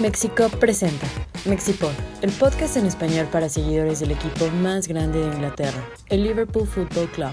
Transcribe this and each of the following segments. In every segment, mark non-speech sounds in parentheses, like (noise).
Mexico presenta Mexipod, el podcast en español para seguidores del equipo más grande de Inglaterra, el Liverpool Football Club.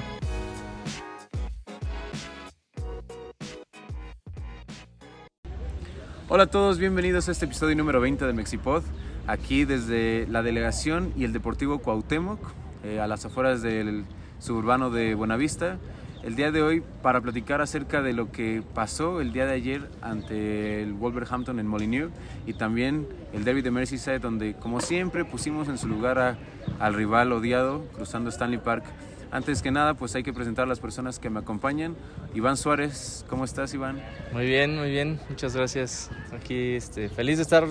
Hola a todos, bienvenidos a este episodio número 20 de Mexipod, aquí desde la delegación y el Deportivo Cuauhtémoc, eh, a las afueras del suburbano de Buenavista. El día de hoy para platicar acerca de lo que pasó el día de ayer ante el Wolverhampton en Molineux y también el derby de Merseyside donde como siempre pusimos en su lugar a- al rival odiado cruzando Stanley Park. Antes que nada pues hay que presentar a las personas que me acompañan. Iván Suárez, ¿cómo estás Iván? Muy bien, muy bien, muchas gracias. Aquí este, feliz de estar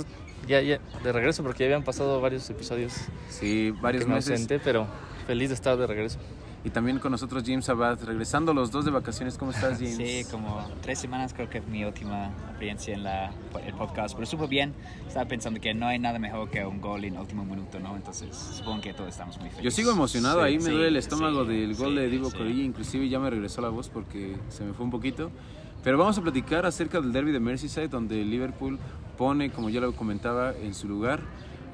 ya, ya de regreso porque ya habían pasado varios episodios Sí, varios que me meses. ausenté, pero feliz de estar de regreso. Y también con nosotros James Abad, regresando los dos de vacaciones. ¿Cómo estás, James? Sí, como tres semanas creo que es mi última experiencia en la, el podcast, pero súper bien. Estaba pensando que no hay nada mejor que un gol en último minuto, ¿no? Entonces supongo que todos estamos muy felices. Yo sigo emocionado, Sí, ahí me sí, duele el estómago sí, del gol de Divo. Corilla, inclusive ya me regresó la voz porque se me fue un poquito. Pero vamos a platicar acerca del derby de Merseyside, donde Liverpool pone, como ya lo comentaba, en su lugar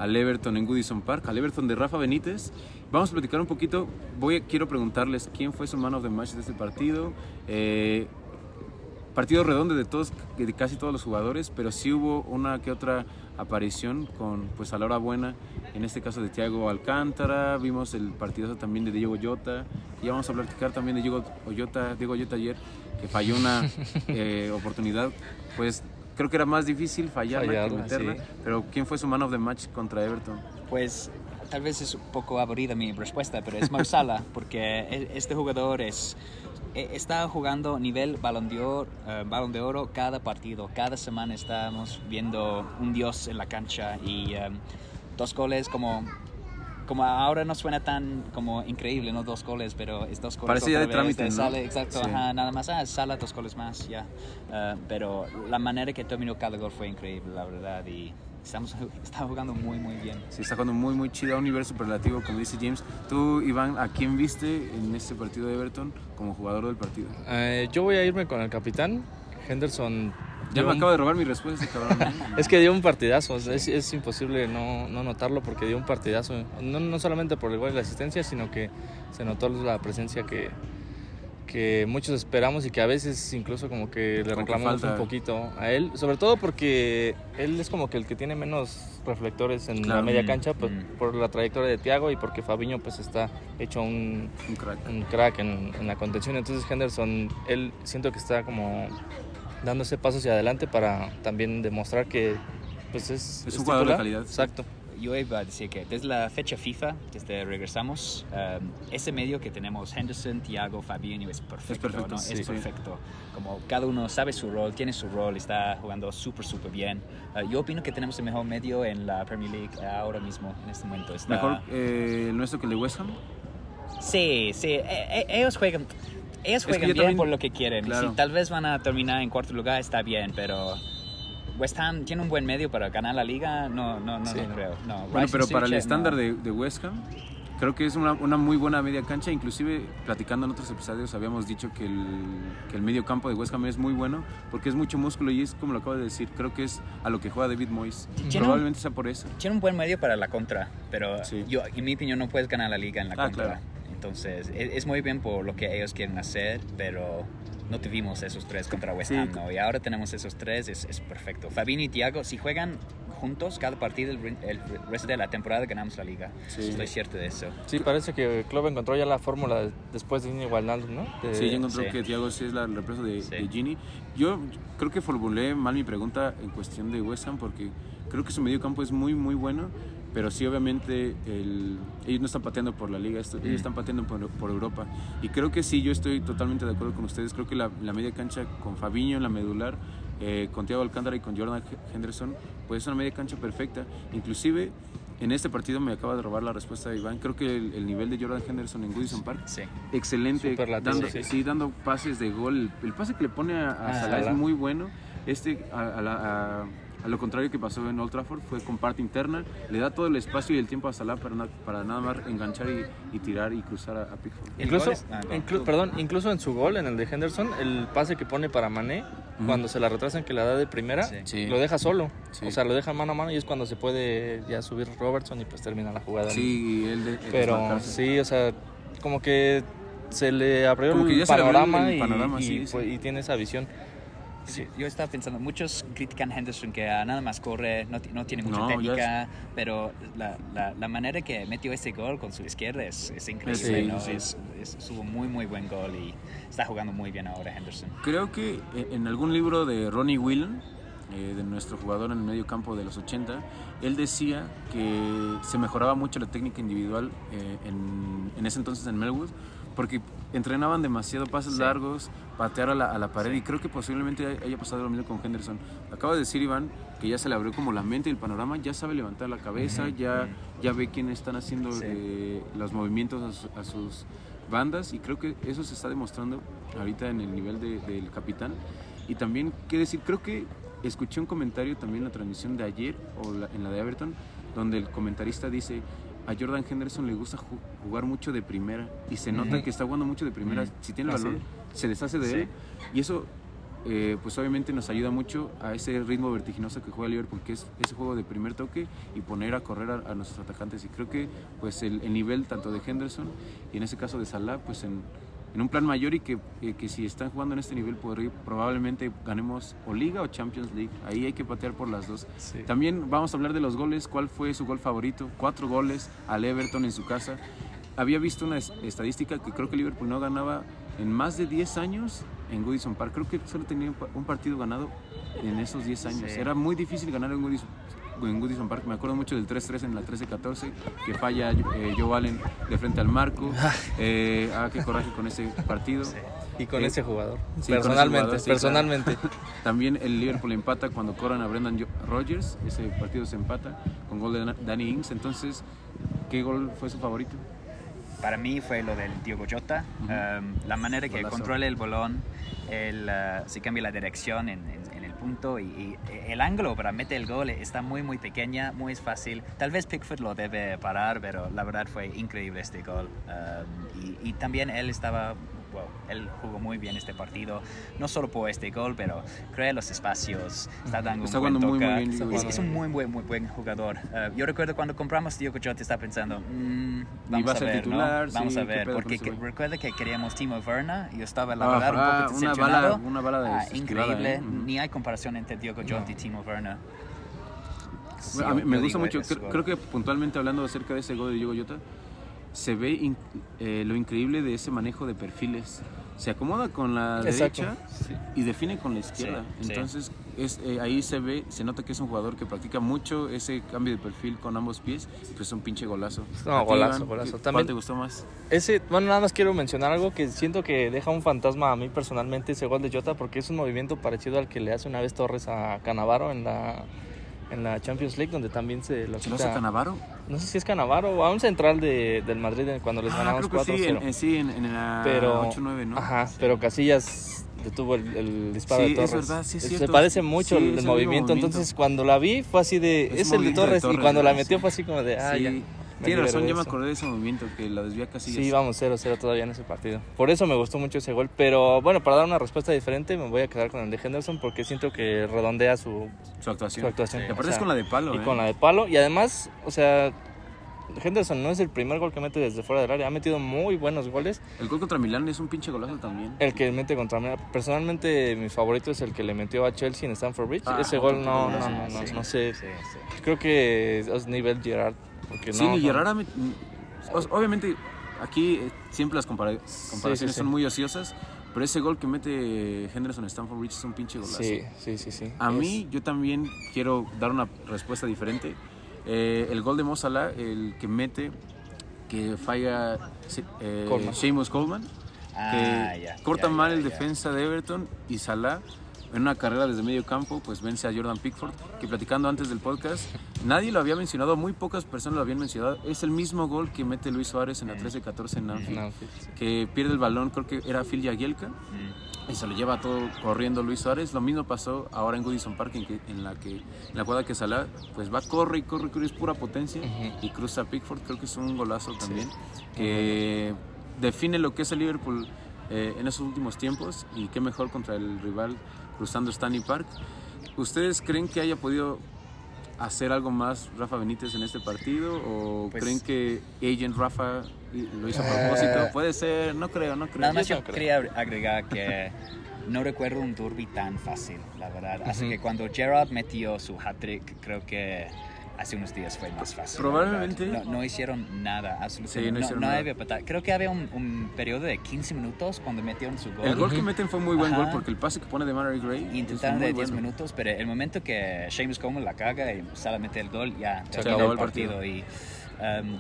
al Everton en Goodison Park, al Everton de Rafa Benítez. Vamos a platicar un poquito, voy a- quiero preguntarles quién fue su man of the match de este partido. Eh, partido redondo de todos, de casi todos los jugadores, pero sí hubo una que otra aparición con, pues a la hora buena, en este caso de Thiago Alcántara, vimos el partidazo también de Diego Llota, y vamos a platicar también de Diego Llota, Diego Llota ayer, que falló una (laughs) eh, oportunidad, pues creo que era más difícil fallarla, que Fallarla, meterla, sí. pero ¿quién fue su man of the match contra Everton? Pues tal vez es un poco aburrida mi respuesta, pero es Mo Salah, (laughs) porque e- este jugador es e- está jugando nivel balón de, oro, eh, balón de oro cada partido. Cada semana estamos viendo un dios en la cancha y eh, dos goles como como ahora no suena tan como increíble, no dos goles, pero es dos goles. Parece ya otra de trámite, ¿no? Sale, exacto, Sí. ajá, nada más, ah, Sala, dos goles más, ya. Eh, pero la manera que terminó cada gol fue increíble, la verdad, y estamos (laughs) está jugando muy, muy bien. Sí, está jugando muy, muy chido, a un nivel superlativo, como dice James. Tú, Iván, ¿a quién viste en este partido de Everton como jugador del partido? Eh, yo voy a irme con el capitán, Henderson. Ya me un- acaba de robar mi respuesta, cabrón. (laughs) Es que dio un partidazo, es, es imposible no, no notarlo porque dio un partidazo. No, no solamente por el gol y la asistencia, sino que se notó la presencia que, que muchos esperamos y que a veces incluso como que le que reclamamos falta. un poquito a él. Sobre todo porque él es como que el que tiene menos reflectores en Claro. la media Mm, cancha pues, mm. por la trayectoria de Thiago y porque Fabiño pues está hecho un, Un crack. un crack en, en la contención. Entonces Henderson, él siento que está como dándose pasos hacia adelante para también demostrar que pues es, Es un jugador de calidad. Exacto. Yo iba a decir que desde la fecha FIFA, desde regresamos, um, ese medio que tenemos, Henderson, Thiago, Fabinho, es perfecto. Es perfecto, ¿no? sí, es sí. perfecto. Como cada uno sabe su rol, tiene su rol, está jugando súper, súper bien. Uh, yo opino que tenemos el mejor medio en la Premier League ahora mismo, en este momento. Está... Mejor eh, el nuestro que el de West Ham. Sí, sí, e- e- ellos juegan, ellos Es que juegan bien también- por lo que quieren. Y claro. si tal vez van a terminar en cuarto lugar, está bien, pero West Ham tiene un buen medio para ganar la liga, no, no, no, Sí. no creo. No, Bueno, pero para el estándar no. de, de West Ham, creo que es una, una muy buena media cancha. Inclusive, platicando en otros episodios, habíamos dicho que el, que el medio campo de West Ham es muy bueno porque es mucho músculo y es como lo acabo de decir. Creo que es a lo que juega David Moyes. Un- Probablemente sea por eso. Tiene un buen medio para la contra, pero Sí. yo, en mi opinión no puedes ganar la liga en la Ah, contra. claro. Entonces, es, es muy bien por lo que ellos quieren hacer, pero no tuvimos esos tres contra West Sí. Ham, ¿no? Y ahora tenemos esos tres, es, es perfecto. Fabinho y Thiago, si juegan juntos cada partido el, el resto de la temporada, ganamos la liga. Sí. Estoy cierto de eso. Sí, parece que Klopp encontró ya la fórmula después de Gini Wijnaldum, ¿no? De- Sí, yo encontré sí. que Thiago sí es la reemplazo de, Sí. de Gini. Yo creo que formulé mal mi pregunta en cuestión de West Ham porque creo que su medio campo es muy, muy bueno. Pero sí, obviamente, el- ellos no están pateando por la liga, esto- ellos Mm. están pateando por, por Europa. Y creo que sí, yo estoy totalmente de acuerdo con ustedes. Creo que la, la media cancha con Fabiño en la medular, eh, con Thiago Alcántara y con Jordan Henderson, pues es una media cancha perfecta. Inclusive, en este partido me acaba de robar la respuesta de Iván. Creo que el, el nivel de Jordan Henderson en Goodison Park Sí. excelente, dando, sí. sí, dando pases de gol. El pase que le pone a, a Ah, Salah es muy bueno. Este a, a la- a a lo contrario que pasó en Old Trafford, fue con parte interna, le da todo el espacio y el tiempo a Salah para, na- para nada más enganchar y, y tirar y cruzar a, a Pickford. Incluso, ah, no. inclu- perdón, incluso en su gol, en el de Henderson, el pase que pone para Mané, cuando se la retrasan que la da de primera, Sí. Lo deja solo. Sí. O sea, lo deja mano a mano y es cuando se puede ya subir Robertson y pues termina la jugada. Sí, y él de, Pero sí, o sea, como que se le abrió Como que el ya se le abrió panorama, el y- panorama, y, sí, sí. pues, y tiene esa visión. Sí, yo estaba pensando, muchos critican a Henderson que ah, nada más corre, no, no tiene mucha No, técnica, pero la, la, la manera que metió este gol con su izquierda es, es increíble, Sí, ¿no? sí. Es, es, es un muy, muy buen gol y está jugando muy bien ahora Henderson. Creo que eh, en algún libro de Ronnie Whelan, eh, de nuestro jugador en el medio campo de los 80, él decía que se mejoraba mucho la técnica individual eh, en, en ese entonces en Melwood, porque entrenaban demasiado pases Sí. largos, patear a la, a la pared, y creo que posiblemente hay- haya pasado lo mismo con Henderson. Acaba de decir Iván que ya se le abrió como la mente y el panorama, ya sabe levantar la cabeza, ya, ya ve quiénes están haciendo Sí. eh, los movimientos a, su- a sus bandas y creo que eso se está demostrando ahorita en el nivel de- del capitán. Y también, qué decir, creo que escuché un comentario también en la transmisión de ayer o la- en la de Everton, donde el comentarista dice, a Jordan Henderson le gusta ju- jugar mucho de primera y se nota que está jugando mucho de primera. Si tiene el balón, se deshace de Sí. él y eso... eh, pues obviamente nos ayuda mucho a ese ritmo vertiginoso que juega Liverpool, que es ese juego de primer toque y poner a correr a, a nuestros atacantes. Y creo que pues el, el nivel tanto de Henderson y en ese caso de Salah, pues en, en un plan mayor y que, eh, que si están jugando en este nivel podría- probablemente ganemos o Liga o Champions League. Ahí hay que patear por las dos. Sí. También vamos a hablar de los goles. ¿Cuál fue su gol favorito? Cuatro goles al Everton en su casa. Había visto una es- estadística que creo que Liverpool no ganaba en más de 10 años en Goodison Park. Creo que solo tenía un pa- un partido ganado en esos 10 años. Sí. Era muy difícil ganar en Goodison, en Goodison Park. Me acuerdo mucho del 3-3 en la 13-14, que falla eh, Joe Allen de frente al marco. Eh, ah, qué coraje con ese partido. Y con Eh, ese jugador. sí, con ese personalmente, jugador, sí, personalmente. (laughs) También el Liverpool empata cuando corran a Brendan Rodgers. Ese partido se empata con gol de Danny Ings. Entonces, ¿qué gol fue su favorito? Para mí fue lo del Diogo Jota, um, la manera que Golazo. controla el balón, él uh, se cambia la dirección en, en- en el y, y el ángulo para meter el gol está muy muy pequeña, muy fácil. Tal vez Pickford lo debe parar, pero la verdad fue increíble este gol. Um, y también él estaba, wow, él jugó muy bien este partido, no solo por este gol, pero crea los espacios, está dando Está un buen muy, muy bien, Es- es, un muy buen, muy buen jugador. Uh, yo recuerdo cuando compramos Diogo Jota estaba pensando, mm, vamos va a ver, ¿no? titular, Vamos sí, a ¿qué ver, porque que- recuerda que queríamos Timo Werner y yo estaba la Ah, verdad ah, un poco una decepcionado. bala- una bala Ah, increíble, ¿eh? Ni hay comparación entre Diogo Jota y Timo Werner. Sí, a mí me gusta mucho. Creo, creo que puntualmente hablando acerca de ese gol de Diogo Jota, se ve in- eh, lo increíble de ese manejo de perfiles. Se acomoda con la Exacto. derecha y define con la izquierda. Sí, sí. Entonces es, eh, ahí se ve, se nota que es un jugador que practica mucho ese cambio de perfil con ambos pies. y Pues es un pinche golazo. No, ¿A ti, golazo, Iván, golazo. qué- ¿Cuál También- te gustó más? Ese, bueno, nada más quiero mencionar algo que siento que deja un fantasma a mí personalmente ese gol de Jota porque es un movimiento parecido al que le hace una vez Torres a Canavaro en la en la Champions League donde también se lo ¿Se lo quita- hace Canavaro? no sé si es Canavaro o a un central de, del Madrid cuando les Ah, ganamos creo que 4-0 sí, en, en- sí, en, en la pero 8-9, ¿no? ajá pero Casillas detuvo el, el disparo Sí, de es Torres verdad, sí es se parece mucho Sí, el, es movimiento. movimiento. entonces cuando la vi fue así de Es es, el de movimiento de Torres, y Torres, cuando la metió fue así como de ah ya Tiene razón, yo me acordé de ese movimiento que la desvía Casillas. Sí, vamos 0-0 todavía en ese partido. Por eso me gustó mucho ese gol. Pero bueno, para dar una respuesta diferente, me voy a quedar con el de Henderson porque siento que redondea su, Su actuación. su actuación. Y O aparte sea, es con la de palo, Y ¿eh? con la de palo. Y además, o sea, Henderson no es el primer gol que mete desde fuera del área. Ha metido muy buenos goles. El gol contra Milán es un pinche golazo también. El que mete contra mí. Personalmente, mi favorito es el que le metió a Chelsea en Stamford Bridge. Ah, ese gol no, sí, no, no, no, sí, no sé. Sí, sí. Creo que es nivel Gerard. Porque Sí, no, y no- Gerrard ha met- o- Obviamente, aquí eh, siempre las compara- comparaciones sí. son muy ociosas, pero ese gol que mete Henderson en Stanford Bridge es un pinche golazo. Sí, sí, sí, sí. A Es- mí, yo también quiero dar una respuesta diferente. Eh, el gol de Mo Salah, el que mete, que falla eh, Coleman. Seamus Coleman, que Ah, ya, corta ya, mal ya, el ya. defensa de Everton y Salah en una carrera desde medio campo, pues vence a Jordan Pickford, que platicando antes del podcast, nadie lo había mencionado, muy pocas personas lo habían mencionado. Es el mismo gol que mete Luis Suárez en la 13-14 en Anfield, No, sí, sí. que pierde el balón, creo que era Phil Jagielka, Mm. y se lo lleva todo corriendo Luis Suárez. Lo mismo pasó ahora en Goodison Park, en, que- en la que en la jugada que Salah pues va, corre y corre, corre, es pura potencia y cruza a Pickford. Creo que es un golazo también que define lo que es el Liverpool eh, en esos últimos tiempos y qué mejor contra el rival cruzando Stanley Park. ¿Ustedes creen que haya podido hacer algo más Rafa Benítez en este partido o Pues- creen que Agent Rafa lo hizo a Eh, propósito? Puede ser, no creo, no creo. Nada más Yo yo no creo. quería agregar que no recuerdo un derby tan fácil, la verdad. Así Ujú. que cuando Gerard metió su hat-trick, creo que hace unos días fue más fácil. Probablemente-. No, no hicieron nada, absolutamente. Sí, no hicieron no nada. había batalla. Creo que había un, un periodo de 15 minutos cuando metieron su gol. El gol que meten fue muy buen Ajá. gol porque el pase que pone de Mary Gray Y intentaron de 10 bueno. minutos, pero el momento que James Coleman la caga y Salah mete el gol, ya Se acabó el el partido. partido. Y, um,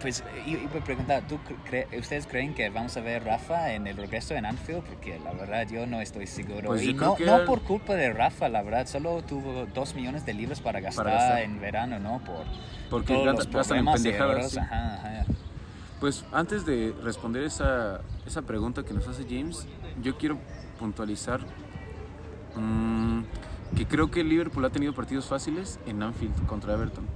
pues i- iba a preguntar, ¿tú cre- ¿ustedes creen que vamos a ver Rafa en el regreso en Anfield? Porque la verdad yo no estoy seguro. Pues y yo no, que no al- por culpa de Rafa, la verdad, solo tuvo 2 millones de libras para gastar, gastar. en verano, ¿no? Por Porque todos los en pendejadas, errores, sí. ajá, ajá. Pues antes de responder esa, esa pregunta que nos hace James, yo quiero puntualizar mm, que creo que Liverpool ha tenido partidos fáciles en Anfield contra Everton.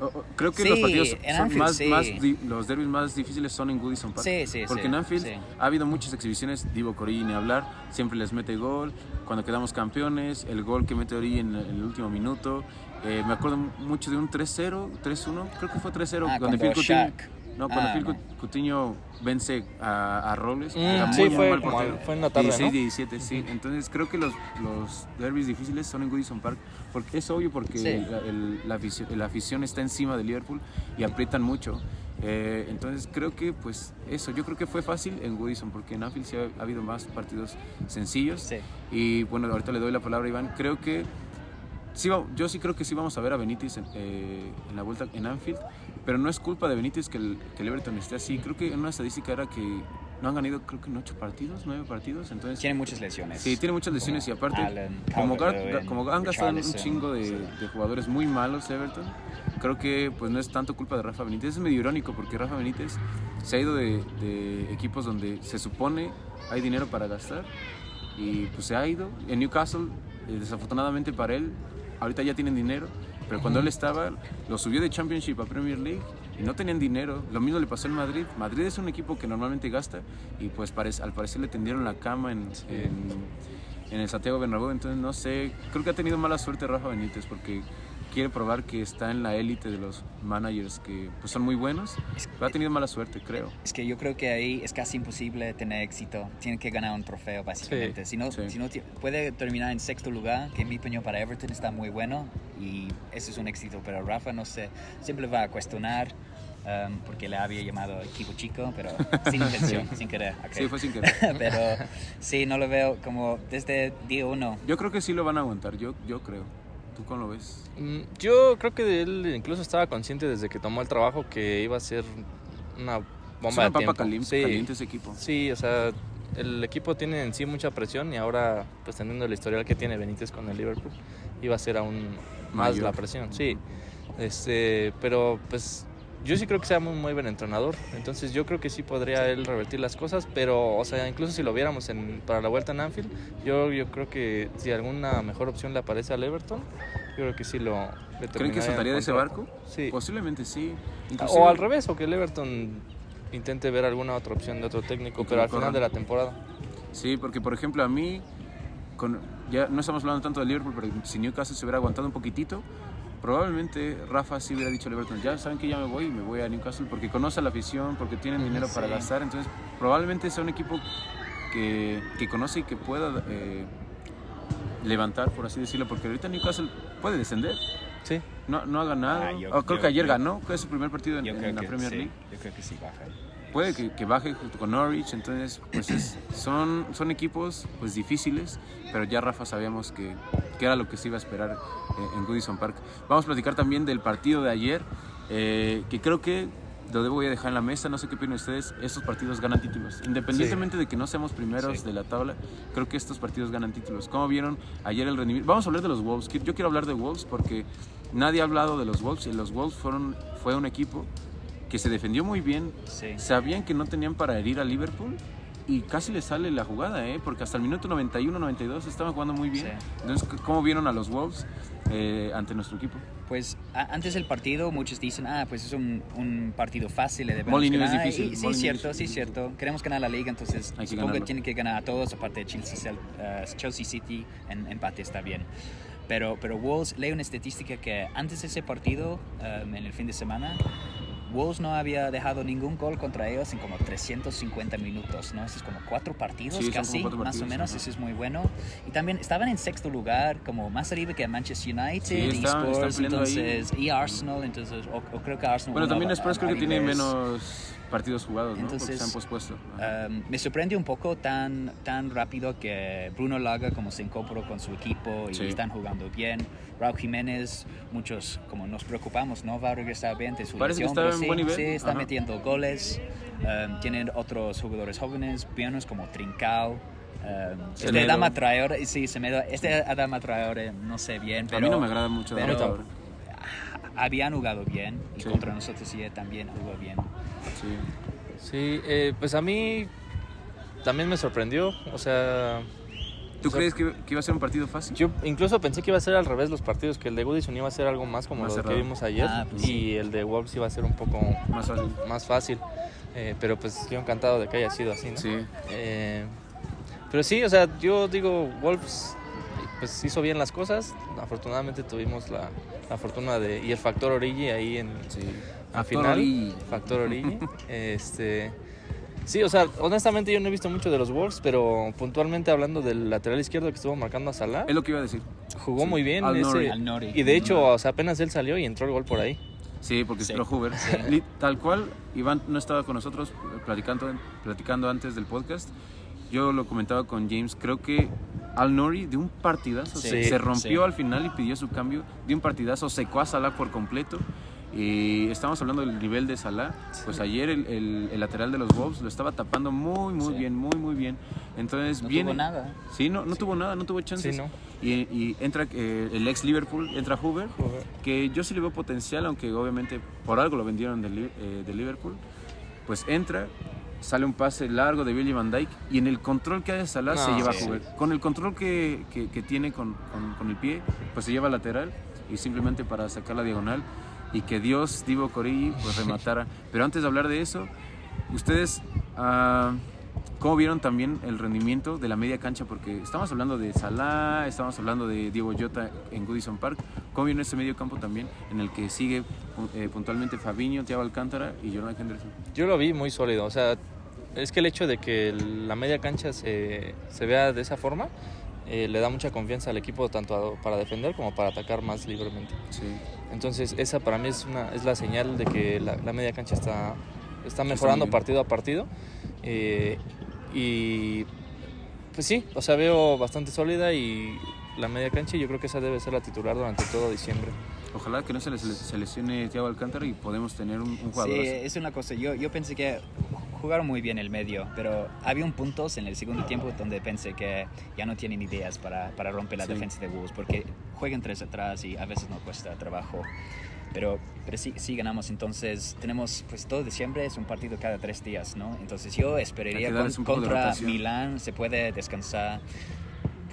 O- o- Creo que Sí, los partidos Anfield, más, sí. más los derbis más difíciles son en Goodison Park. Sí, sí, Porque en Anfield ha habido muchas exhibiciones, Divo ni hablar, siempre les mete gol, cuando quedamos campeones, el gol que mete Origi en, el último minuto, eh, me acuerdo mucho de un 3-0, 3-1, creo que fue 3-0, Ah, donde cuando Shaq. No, cuando Ah, Phil no. Coutinho vence a, a Robles, Mm, era sí, muy, fue mal portero. fue en la tarde, 16, ¿no? 17, sí. Entonces creo que los, los derbis difíciles son en Goodison Park, porque es obvio porque Sí. la, el- la afición, la afición está encima de Liverpool y aprietan mucho. Eh, entonces creo que pues eso, yo creo que fue fácil en Goodison porque en Anfield sí ha, ha habido más partidos sencillos. Sí. Y bueno, ahorita le doy la palabra a Iván. Creo que sí, yo sí creo que sí vamos a ver a Benítez en, eh, en la vuelta en Anfield, pero no es culpa de Benítez que el, que el Everton esté así. Creo que en una estadística era que no han ganado, creo que en ocho partidos, nueve partidos. Entonces, Tiene muchas lesiones. sí, tiene muchas lesiones y aparte, Allen, como, como han gastado un chingo de, de jugadores muy malos Everton, creo que pues no es tanto culpa de Rafa Benítez. Es medio irónico porque Rafa Benítez se ha ido de, de equipos donde se supone hay dinero para gastar y pues se ha ido. En Newcastle, eh, desafortunadamente para él, ahorita ya tienen dinero, pero cuando él estaba, lo subió de Championship a Premier League y no tenían dinero. Lo mismo le pasó en Madrid. Madrid es un equipo que normalmente gasta y pues parece, al parecer le tendieron la cama en, en, en el Santiago Bernabéu. Entonces no sé, creo que ha tenido mala suerte Rafa Benítez porque quiere probar que está en la élite de los managers que pues, son muy buenos. Pero ha tenido mala suerte, creo. Es que yo creo que ahí es casi imposible tener éxito. Tiene que ganar un trofeo, básicamente. Si no, Sí. si no puede terminar en sexto lugar, que en mi opinión para Everton está muy bueno y eso es un éxito. Pero Rafa, no sé, siempre va a cuestionar um, porque le había llamado equipo chico, pero (laughs) sin intención, sin querer. ok. Sí, fue sin querer. (laughs) pero sí, no lo veo como desde día uno. Yo creo que sí lo van a aguantar, yo, yo creo. ¿Tú cómo lo ves? Mm, Yo creo que él incluso estaba consciente desde que tomó el trabajo que iba a ser una Es bomba una de papa tiempo. caliente, sí, caliente ese equipo. sí, o sea, el equipo tiene en sí mucha presión y ahora, pues teniendo el historial que tiene Benítez con el Liverpool, iba a ser aún más Mayor. la presión, sí. Este, pero pues yo sí creo que sea muy, muy buen entrenador, entonces yo creo que sí podría él revertir las cosas, pero, o sea, incluso si lo viéramos en, para la vuelta en Anfield, yo, yo creo que si alguna mejor opción le aparece al Everton, yo creo que sí lo... ¿Creen que saltaría de ese barco? Sí. Posiblemente sí. O al revés, o que el Everton intente ver alguna otra opción de otro técnico, pero al final de la temporada. Sí, porque por ejemplo a mí, con, ya no estamos hablando tanto de Liverpool, pero si Newcastle se hubiera aguantado un poquitito, probablemente Rafa sí hubiera dicho al Everton, ya saben que ya me voy y me voy a Newcastle porque conoce a la afición, porque tienen dinero para gastar, entonces probablemente sea un equipo que, que conoce y que pueda eh, levantar, por así decirlo, porque ahorita Newcastle puede descender. Sí. No, no ha ganado. Ah, yo- Oh, creo yo- que ayer yo- ganó, que es su primer partido en, la Premier sí, League yo creo que sí baja. Puede que, que baje junto con Norwich, entonces pues es- (clears throat) son, son equipos pues difíciles, pero ya Rafa sabíamos que, que era lo que se iba a esperar eh, en Goodison Park. Vamos a platicar también del partido de ayer, eh, que creo que lo debo voy a dejar en la mesa, no sé qué opinan ustedes, estos partidos ganan títulos, independientemente de que no seamos primeros Sí. de la tabla, creo que estos partidos ganan títulos. ¿Cómo vieron ayer el rendimiento? Vamos a hablar de los Wolves, yo quiero hablar de Wolves porque nadie ha hablado de los Wolves y los Wolves fueron, fue un equipo que se defendió muy bien, Sí. sabían que no tenían para herir a Liverpool y casi le sale la jugada, ¿eh? porque hasta el minuto 91, 92 estaban jugando muy bien. Sí. Entonces, ¿cómo vieron a los Wolves eh, ante nuestro equipo? Pues antes del partido muchos dicen, ah, pues es un, un partido fácil, Molineux es difícil, Y sí, cierto, es sí, difícil. cierto. Queremos ganar la liga, entonces Hay supongo que tienen que ganar a todos, aparte de Chelsea, eh, Chelsea City, en empate está bien. Pero, pero Wolves, leo una estadística que antes de ese partido, um, en el fin de semana, Wolves no había dejado ningún gol contra ellos en como 350 minutos, ¿no? Eso es como cuatro partidos Sí, casi, cuatro más o menos, eso es muy bueno. Y también estaban en sexto lugar, como más arriba que Manchester United Sí, y ahí. entonces, y Arsenal, entonces, o, o creo que Arsenal... Bueno, no también Spurs creo que tiene menos partidos jugados, Entonces, se han pospuesto. Um, me sorprende un poco tan, tan rápido que Bruno Laga como se incorporó con su equipo y Sí. están jugando bien. Raúl Jiménez, muchos como nos preocupamos, no va a regresar bien de su Parece que lesión, está pero en sí, buen nivel. sí, está Ajá. metiendo goles. Um, tienen otros jugadores jóvenes, buenos como Trincao. Um, este. Adama Traore, sí, Semedo. Este Adama Traore, no sé bien, pero a mí no me agrada mucho. pero-. Habían jugado bien y Sí. contra nosotros sí también jugó bien. Sí. Sí, eh, pues a mí también me sorprendió. O sea, ¿Tú O sea, crees que, que iba a ser un partido fácil? yo incluso pensé que iba a ser al revés los partidos, que el de Goodison iba a ser algo más como Más lo que vimos ayer Ah, pues y sí. el de Wolves iba a ser un poco Más fácil. más fácil. Eh, pero pues yo encantado de que haya sido así, ¿no? Sí. Eh, pero sí, o sea, yo digo, Wolves pues hizo bien las cosas. Afortunadamente tuvimos la, la fortuna de y el factor Origi ahí en Sí. final. Origi. Factor Origi. (laughs) este, sí, o sea, honestamente yo no he visto mucho de los Wolves, pero puntualmente hablando del lateral izquierdo que estuvo marcando a Salah, Es lo que iba a decir. jugó sí. muy bien. Al ese- Nori. Al Nori. y de hecho, o sea, apenas él salió y entró el gol por ahí. Sí, porque Sí. entró Hoover. Tal cual, Iván no estaba con nosotros platicando, platicando antes del podcast. Yo lo comentaba con James. Creo que Al Nori de un partidazo Sí, se, se rompió sí. al final y pidió su cambio. De un partidazo secó a Salah por completo. Y estamos hablando del nivel de Salah. Pues ayer el, el- el lateral de los Wolves lo estaba tapando muy, muy Sí. bien, muy, muy bien. Entonces No viene. tuvo nada. Sí, no, no tuvo nada, no tuvo chances. Sí, ¿no? Y, y entra eh, el ex Liverpool, entra Hoover que yo sí le veo potencial, aunque obviamente por algo lo vendieron de, eh, de Liverpool. Pues entra, sale un pase largo de Billy Van Dyke y en el control que hace Salah se No, lleva sí. a Hoover. Con el control que, que- que tiene con, con- con el pie, pues se lleva lateral y simplemente para sacar la diagonal y que Dios, Divo Corigi, pues (laughs) rematara. Pero antes de hablar de eso, ustedes... ah, ¿Cómo vieron también el rendimiento de la media cancha? Porque estamos hablando de Salah, estamos hablando de Diego Jota en Goodison Park. ¿Cómo vieron ese medio campo también en el que sigue eh, puntualmente Fabinho, Thiago Alcántara y Jonathan Henderson? Yo lo vi muy sólido, o sea, es que el hecho de que el- la media cancha se, se vea de esa forma eh, le da mucha confianza al equipo tanto a- para defender como para atacar más libremente. Sí. Entonces esa para mí es, una, es la señal de que la, la media cancha está, está mejorando partido a partido. eh, y pues sí, o sea, veo bastante sólida y la media cancha y yo creo que esa debe ser la titular durante todo diciembre. Ojalá que no se les se lesione Thiago Alcántara y podemos tener un, un jugador. Sí, es una cosa. Yo, yo pensé que jugaron muy bien el medio, pero había un puntos en el segundo tiempo donde pensé que ya no tienen ideas para, para romper la Sí. defensa de Wolves, porque juegan tres atrás y a veces no cuesta trabajo. Pero, pero sí, sí ganamos, entonces tenemos, pues todo diciembre es un partido cada tres días, ¿no? Entonces yo esperaría con- contra. Milán, se puede descansar.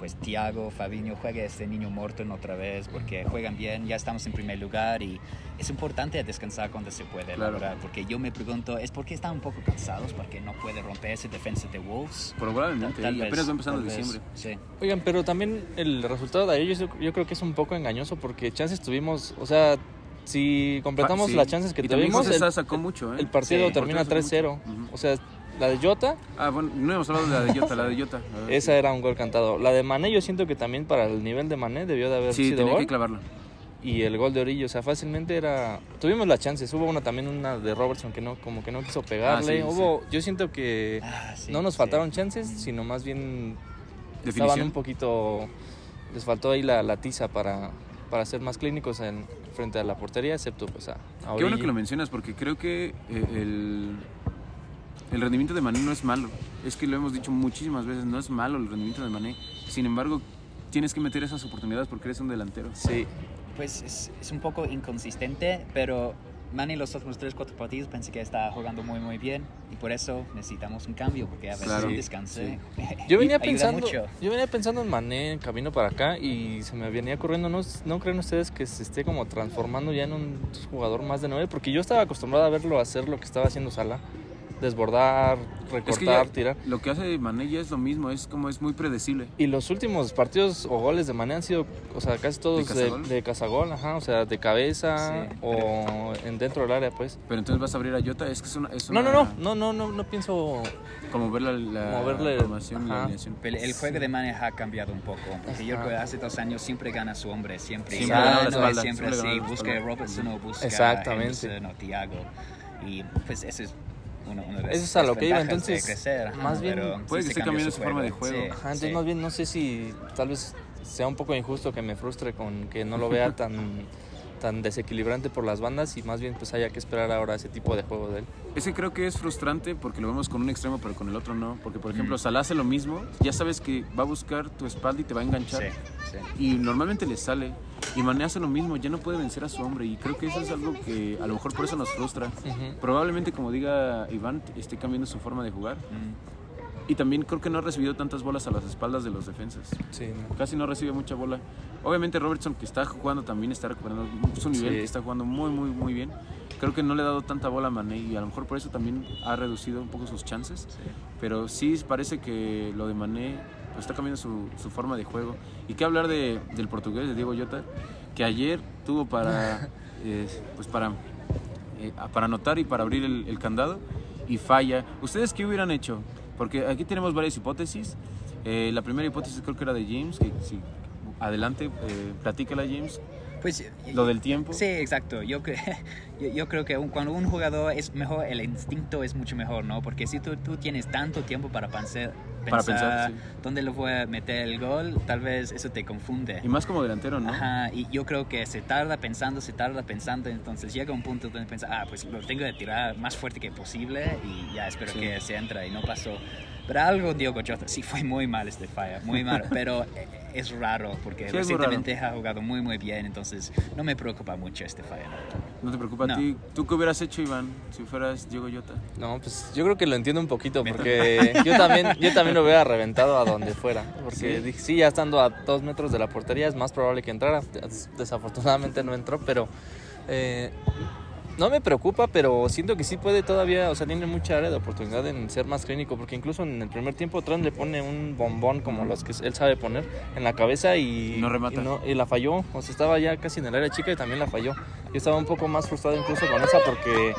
Pues Thiago, Fabinho, juegue este niño Morton otra vez porque juegan bien, ya estamos en primer lugar y es importante descansar cuando se puede, la Claro. verdad. Porque yo me pregunto, ¿es porque están un poco cansados? Porque no puede romper esa defensa de Wolves. Probablemente, Tal y vez, apenas va empezando tal vez, diciembre. Sí. Oigan, pero también el resultado de ellos yo, yo creo que es un poco engañoso porque chances tuvimos, o sea, si completamos Ah, sí. las chances que y tuvimos, el, sacó mucho, ¿eh? el partido Sí. termina Portero sacó 3-0. mucho. Ujú. O sea, la de Jota, Ah, bueno, no hemos hablado de la de Jota, la de Jota. Ver, (laughs) esa sí. era un gol cantado. La de Mané yo siento que también para el nivel de Mané debió de haber Sí, sido tenía gol. que clavarla. y el gol de Orillo, o sea, fácilmente era... Tuvimos las chances, hubo una también una de Robertson que no, como que no quiso pegarle. Ah, sí, hubo, Yo siento que Ah, sí, no nos sí. faltaron chances, sino más bien estaban Definición. un poquito... Les faltó ahí la, la tiza para, para ser más clínicos en, frente a la portería, excepto pues a, a Qué bueno que lo mencionas porque creo que eh, el, el rendimiento de Mané no es malo. Es que lo hemos dicho muchísimas veces, no es malo el rendimiento de Mané. Sin embargo, tienes que meter esas oportunidades porque eres un delantero. Sí, Pues es, es un poco inconsistente, pero Manny los últimos 3, 4 partidos pensé que estaba jugando muy, muy bien y por eso necesitamos un cambio porque a veces Claro. un descanse (laughs) Yo venía pensando, mucho. yo venía pensando en Mané en camino para acá y se me venía corriendo, ¿no, ¿no creen ustedes que se esté como transformando ya en un jugador más de nueve? Porque yo estaba acostumbrado a verlo hacer lo que estaba haciendo Sala, desbordar, recortar, Es que ya tirar. lo que hace Mané ya es lo mismo, es como es muy predecible. Y los últimos partidos o goles de Mané han sido, o sea, casi todos ¿De de, cazagol? de cazagol, ajá, o sea, de cabeza Sí, o en dentro del área, pues. Pero entonces vas a abrir a Jota, es que es una... Es No, una- no, no, no, no, no, no pienso Como ver la, la Moverle- formación y la alineación. Pero el juego de Mane ha cambiado un poco. Porque yo creo que hace dos años siempre gana su hombre, siempre. Siempre gana la no, espalda, siempre siempre la busca a. Robertson o busca Exactamente. o Thiago. Y pues ese es uno, uno de Eso es a lo que iba, entonces, crecer, ajá, más bien, puede sí que esté cambiando su forma de juego. Sí, Ajá, entonces sí. más bien no sé si tal vez sea un poco injusto que me frustre con que no lo vea (laughs) tan, tan desequilibrante por las bandas y más bien pues haya que esperar ahora ese tipo de juego de él. Ese creo que es frustrante porque lo vemos con un extremo pero con el otro no. Porque por ejemplo Mm. Salah hace lo mismo, ya sabes que va a buscar tu espalda y te va a enganchar. Sí, sí. Y normalmente le sale. Y Mané hace lo mismo, ya no puede vencer a su hombre. Y creo que eso es algo que a lo mejor por eso nos frustra. Ujú. Probablemente, como diga Iván, esté cambiando su forma de jugar. Mm. Y también creo que no ha recibido tantas bolas a las espaldas de los defensas. Sí. Casi no recibe mucha bola. Obviamente Robertson, que está jugando, también está recuperando su nivel, Sí. que está jugando muy, muy, muy bien. Creo que no le ha dado tanta bola a Mané y a lo mejor por eso también ha reducido un poco sus chances. Sí. Pero sí parece que lo de Mané pues, está cambiando su, su forma de juego. Y qué hablar de, del portugués, de Diego Jota, que ayer tuvo para, (laughs) eh, pues para, eh, para anotar y para abrir el, el candado y falla. ¿Ustedes qué hubieran hecho? Porque aquí tenemos varias hipótesis. Eh, la primera hipótesis creo que era de James, que si adelante, eh, platícala James, Pues, lo del tiempo. Sí, exacto. (laughs) Yo, yo creo que un- cuando un jugador es mejor, el instinto es mucho mejor, ¿no? Porque si tú, tú tienes tanto tiempo para pensar, Para pensar, sí. dónde lo voy a meter el gol, tal vez eso te confunde. Y más como delantero, ¿no? Ajá, y yo creo que se tarda pensando, se tarda pensando, entonces llega un punto donde piensa, ah, pues lo tengo que tirar más fuerte que posible y ya espero Sí. que se entra y no pasó. Pero algo Diego Jota, sí fue muy mal este falla, muy mal, (laughs) pero eh, es raro porque Sí, recientemente ha jugado muy muy bien, entonces no me preocupa mucho este falla. No te preocupes No. a ti. ¿Tú qué hubieras hecho, Iván, si fueras Diego Jota? No, pues yo creo que lo entiendo un poquito porque yo también, yo también lo hubiera (laughs) reventado a donde fuera. Porque Sí. dije, sí, ya estando a dos metros de la portería es más probable que entrara. Des- Desafortunadamente no entró, pero eh, no me preocupa, pero siento que sí puede todavía, o sea, tiene mucha área de oportunidad en ser más clínico, porque incluso en el primer tiempo Trent le pone un bombón como los que él sabe poner en la cabeza y No remata. y, y la falló, o sea, estaba ya casi en el área chica y también la falló. Yo estaba un poco más frustrado incluso con esa porque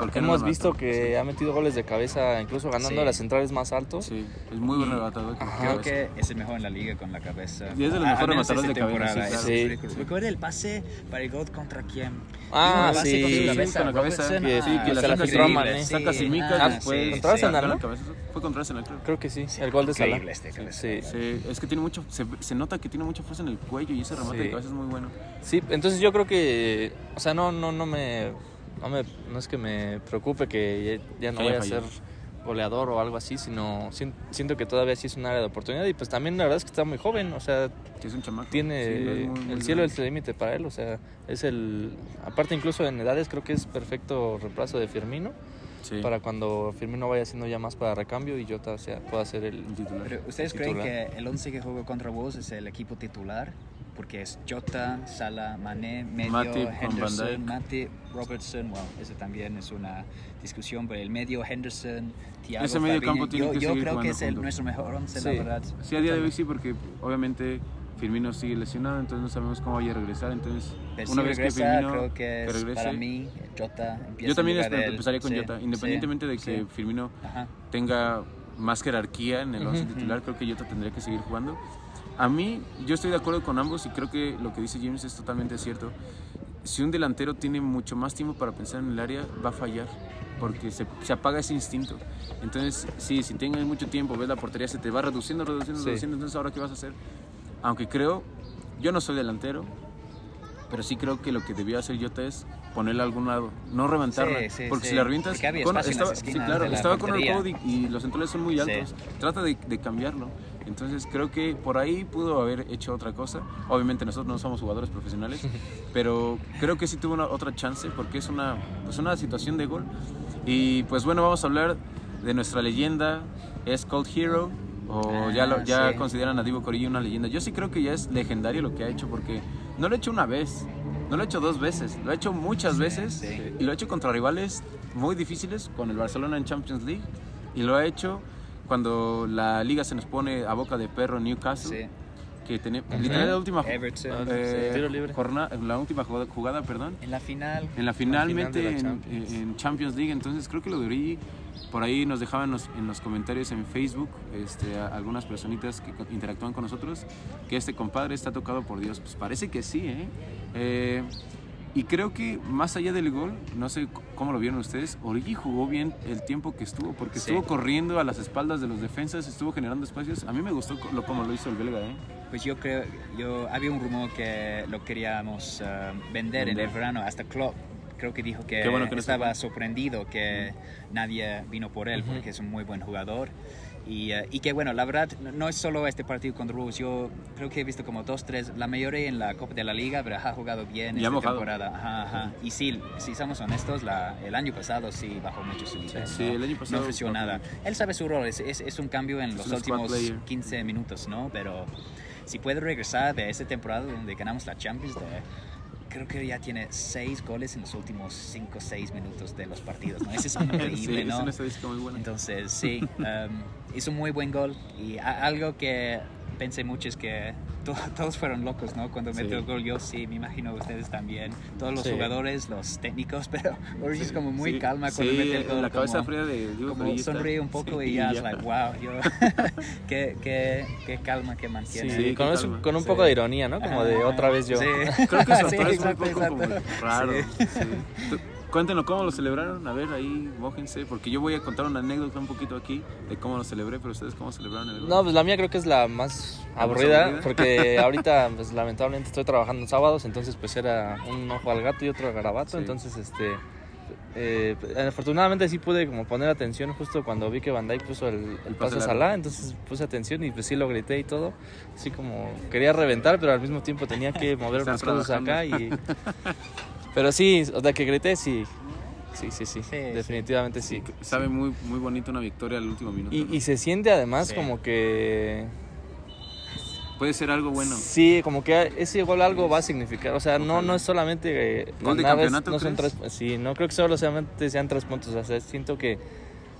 ¿Por qué no hemos lo visto que ha metido goles de cabeza, incluso ganando Sí. las centrales más altos. Sí, es muy Y- rematador. Creo que es el mejor en la liga con la cabeza. Y es de los Ah, mejores rematadores de cabeza, sí, claro. ridículo. Recuerda el pase para el gol contra quién. Ah, sí. con Sí, cabeza, con la cabeza. Ah, sí, que la la saca increíble. Mané. Saca sin mica, ah, sí, ¿Contra sí. Arsenal, no? la cabeza. Fue contra Arsenal, creo. Creo que sí, el gol de Salah. Este cabeza. Sí. Sí, es que tiene mucho, se, nota que tiene mucha fuerza en el cuello y ese remate Sí. de cabeza es muy bueno. Sí, entonces yo creo que, o sea, no, no, no me, no me, no es que me preocupe que ya, ya no vaya a ser goleador o algo así, sino sien- siento que todavía sí es un área de oportunidad y pues también la verdad es que está muy joven, o sea, Que es un chamaco. tiene Sí, no es muy- muy el cielo es el límite para él, o sea, es el, aparte incluso en edades creo que es perfecto reemplazo de Firmino Sí, para cuando Firmino vaya siendo ya más para recambio y Jota sea, pueda ser el, un titular. Pero ¿ustedes creen Titular. que el 11 que jugó contra Wolves es el equipo titular? Porque es Jota, Salah, Mané, medio, Matip Henderson. Matip, Robertson. Bueno, eso también es una discusión, pero el medio Henderson, Thiago, Ese medio Fabinho, campo tiene yo, que yo seguir creo que es el, nuestro mejor 11, Sí. la verdad. Sí, a día de hoy sí, porque obviamente Firmino sigue lesionado, entonces no sabemos cómo vaya a regresar. Entonces, Pero una si vez regresa, que Firmino creo que es, regrese, para mí Jota empieza yo también en lugar de él. empezaría con Sí, Jota, independientemente sí, de que sí. Firmino Ajá. tenga más jerarquía en el once Ujú. titular, creo que Jota tendría que seguir jugando. A mí, yo estoy de acuerdo con ambos y creo que lo que dice James es totalmente cierto. Si un delantero tiene mucho más tiempo para pensar en el área, va a fallar porque se, se apaga ese instinto. Entonces, sí, si tienes mucho tiempo, ves la portería, se te va reduciendo, reduciendo, Sí. reduciendo. Entonces, ¿ahora qué vas a hacer? Aunque creo, yo no soy delantero, pero sí creo que lo que debía hacer Jota es ponerla a algún lado, no reventarla, Sí, sí, porque sí. si la revientas, con- estaba, sí, claro, estaba con el. Cody y los centrales son muy altos, trata de, de cambiarlo. Entonces creo que por ahí pudo haber hecho otra cosa. Obviamente nosotros no somos jugadores profesionales, (laughs) pero creo que sí tuvo una, otra chance porque es una, pues una situación de gol. Y pues bueno, vamos a hablar de nuestra leyenda, es Cold Hero, o ya, lo, Ah, ya sí. consideran a Divo Corillo una leyenda. Yo sí creo que ya es legendario lo que ha hecho porque no lo ha hecho una vez, no lo ha hecho dos veces, lo ha hecho muchas veces sí. y lo ha hecho contra rivales muy difíciles, con el Barcelona en Champions League y lo ha hecho cuando la liga se nos pone a boca de perro en Newcastle. Sí. Que tenía, literal la última Everton. eh, Tiro libre. jornada- la última jugada, perdón, En la final. en la Al final finalmente la en, Champions. en Champions League. Entonces creo que lo de Origi, por ahí nos dejaban en los, en los comentarios en Facebook este, a- algunas personitas que interactúan con nosotros que este compadre está tocado por Dios. Pues parece que sí, ¿eh? Eh, y creo que más allá del gol, no sé cómo lo vieron ustedes, Origi jugó bien el tiempo que estuvo, porque Sí. estuvo corriendo a las espaldas de los defensas, estuvo generando espacios. A mí me gustó lo, como lo hizo el belga, ¿eh? Pues yo creo, yo había un rumor que lo queríamos eh, vender en el verano, hasta Klopp creo que dijo que, bueno que no se estaba fue. sorprendido que nadie vino por él porque es un muy buen jugador. Y, eh, y que bueno, la verdad, no- es solo este partido contra Wolves, yo creo que he visto como dos, tres, la mayoría en la Copa de la Liga, pero ha jugado bien Y ha esta mojado. temporada. Ajá, ajá. Y sí, si somos honestos, la, el año pasado sí bajó mucho su nivel. Sí, ¿no? el año pasado No ofreció nada. Él sabe su rol, es, es, es un cambio en Es los últimos player. 15 minutos, ¿no? Pero si puede regresar de esa temporada donde ganamos la Champions, de, creo que ya tiene 6 goles en los últimos 5 o 6 minutos de los partidos, ¿no? Eso es (laughs) increíble, Sí, es ¿no? una estadística muy buena. Entonces, sí, (laughs) um, hizo un muy buen gol y algo que pensé mucho es que to- (laughs) todos fueron locos, ¿no? Cuando Sí. metió el gol, yo sí, me imagino ustedes también, todos los Sí. jugadores, los técnicos, (laughs) pero Origi es como muy Sí, calma cuando sí, mete el gol. la cabeza como- fría de Diego como sonríe un poco sí, y ya es like, wow, yo, (laughs) qué, qué, qué calma que mantiene. Sí, con, calma. con un Sí. poco de ironía, ¿no? Como de otra vez yo. Sí. Creo que su es un exacto, poco como exacto. raro. Cuéntenos cómo lo celebraron. A ver, ahí, mójense. Porque yo voy a contar una anécdota un poquito aquí de cómo lo celebré, pero ustedes cómo celebraron el. No, pues la mía creo que es la más ¿La más aburrida, aburrida? porque (laughs) ahorita pues lamentablemente estoy trabajando en sábados, entonces pues era un ojo al gato y otro al garabato, Sí. entonces este eh, afortunadamente sí pude como poner atención justo cuando vi que Dijk puso el, el pase a. Salah, entonces puse atención y pues sí lo grité y todo, así como quería reventar, pero al mismo tiempo tenía que (laughs) mover unas cosas acá y (laughs) pero sí, o sea que grité sí. Sí, sí, sí, Sí, definitivamente sí. Sabe muy, muy bonito una victoria al último minuto. Y, ¿no? y se siente además Sí. como que Puede ser algo bueno. Sí, como que ese gol algo va a significar. O sea, no, Ojalá. no es solamente. eh, ¿Gol de campeonato, no son crees? tres, Sí, no creo que solo solamente sean tres puntos. O sea, siento que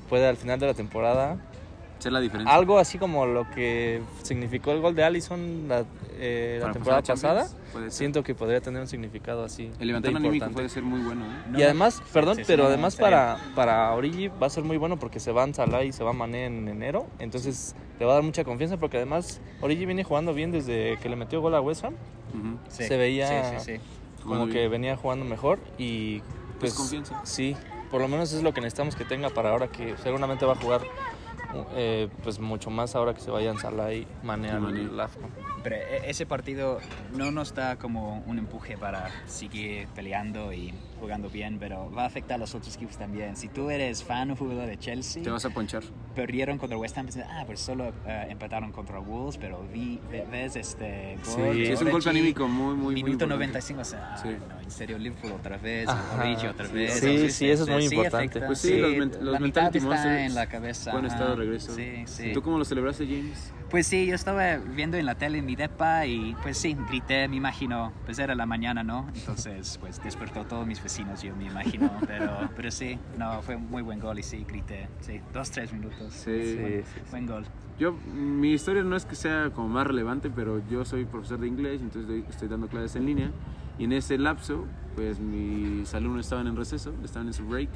puede al final de la temporada. Ser la diferencia. Algo así como lo que significó el gol de Allison la, eh, la temporada pasada. Champions. Siento que podría tener un significado así. El levantón anímico puede ser muy bueno. ¿eh? No, y además, perdón, sí, sí, pero además para, para Origi va a ser muy bueno porque se van Salah y se va Mané en enero. Entonces le va a dar mucha confianza porque además Origi viene jugando bien desde que le metió gol a West Ham. Se veía- Sí, sí, sí. como que bien. venía jugando mejor y pues confianza. sí por lo menos es lo que necesitamos que tenga para ahora que seguramente va a jugar eh, pues mucho más ahora que se vayan Salah y Mané Y al. Pero e- ese partido no nos da como un empuje para seguir peleando y jugando bien, pero va a afectar a los otros equipos también. Si tú eres fan o jugador de Chelsea, Te vas a ponchar. perdieron contra West Ham, pensé, ah, pues solo eh, empataron contra Wolves, pero vi, ve- ves este Sí, gol. Sí, es un golpe anímico muy, muy, muy Minuto importante. 95, o sea, Sí. no, en serio, Liverpool otra vez, Origi otra sí. vez. Sí, Entonces, sí, eso es muy importante. afecta, Pues sí, los ment- los la mitad mentality está monsters en la cabeza. Buen estado de regreso. Sí, sí. ¿Y tú cómo lo celebraste, James? Pues sí, yo estaba viendo en la tele en mi depa y pues sí, grité, me imagino, pues era la mañana, ¿no? Entonces pues despertó todos mis vecinos, yo me imagino, pero, pero sí, no, fue un muy buen gol y sí, grité, sí, dos, tres minutos. Sí. Sí, Buen gol. Yo, mi historia no es que sea como más relevante, pero yo soy profesor de inglés, entonces doy- estoy dando clases en línea. Y en ese lapso, pues mis alumnos estaban en receso, estaban en su break.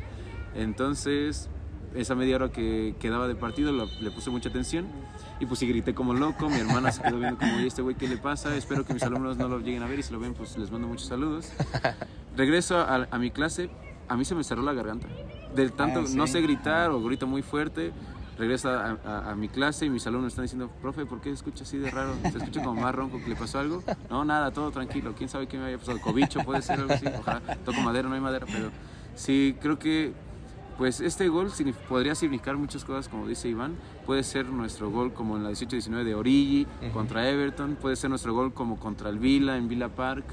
Entonces, esa media hora que quedaba de partido lo- le puse mucha atención. Y pues sí grité como loco. Mi hermana se quedó viendo como, oye, este güey, ¿qué le pasa? Espero que mis alumnos no lo lleguen a ver y si lo ven, pues les mando muchos saludos. (laughs) Regreso a, a mi clase, a mí se me cerró la garganta. Del tanto, Ah, sí. no sé gritar o grito muy fuerte. Regreso a, a- a mi clase y mis alumnos están diciendo, profe, ¿por qué escucha así de raro? ¿Se escucha como más ronco que le pasó algo? No, nada, todo tranquilo. ¿Quién sabe qué me había pasado? Cobicho puede ser algo así. Ojalá, toco madera, no hay madera, pero sí, creo que pues este gol podría significar muchas cosas, como dice Iván. Puede ser nuestro gol como en la 18-19 de Origi contra Everton, puede ser nuestro gol como contra el Villa en Villa Park,